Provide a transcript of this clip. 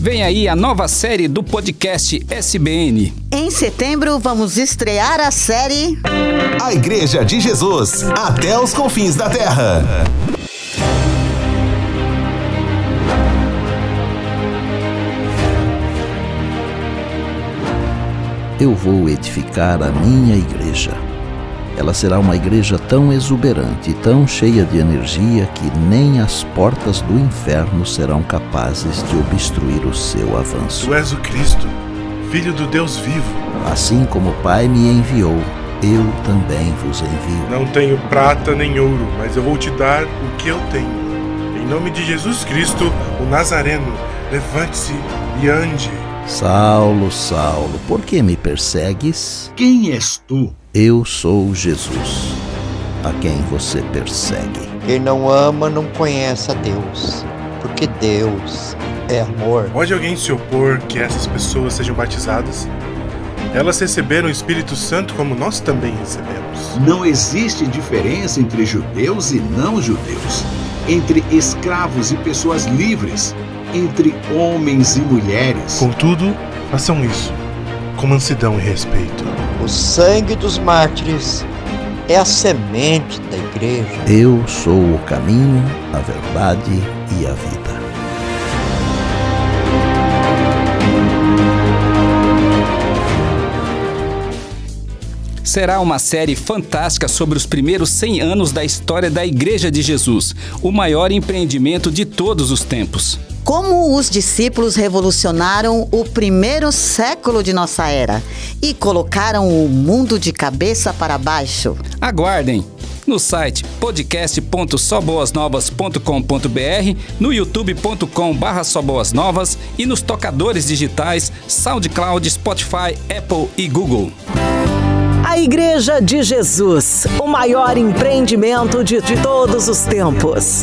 Vem aí a nova série do podcast SBN. Em setembro, vamos estrear a série A Igreja de Jesus, até os confins da terra. Eu vou edificar a minha igreja. Ela será uma igreja tão exuberante, tão cheia de energia que nem as portas do inferno serão capazes de obstruir o seu avanço. Tu és o Cristo, Filho do Deus vivo. Assim como o Pai me enviou, eu também vos envio. Não tenho prata nem ouro, mas eu vou te dar o que eu tenho. Em nome de Jesus Cristo, o Nazareno, levante-se e ande. Saulo, Saulo, por que me persegues? Quem és tu? Eu sou Jesus, a quem você persegue. Quem não ama não conhece a Deus, porque Deus é amor. Pode alguém se opor que essas pessoas sejam batizadas? Elas receberam o Espírito Santo como nós também recebemos. Não existe diferença entre judeus e não judeus, entre escravos e pessoas livres, entre homens e mulheres. Contudo, façam isso com mansidão e respeito. O sangue dos mártires é a semente da igreja. Eu sou o caminho, a verdade e a vida. Será uma série fantástica sobre os primeiros 100 anos da história da Igreja de Jesus, o maior empreendimento de todos os tempos. como os discípulos revolucionaram o primeiro século de nossa era e colocaram o mundo de cabeça para baixo. Aguardem! No site podcast.soboasnovas.com.br, no youtube.com barra Novas e nos tocadores digitais SoundCloud, Spotify, Apple e Google. Igreja de Jesus, o maior empreendimento de, de todos os tempos.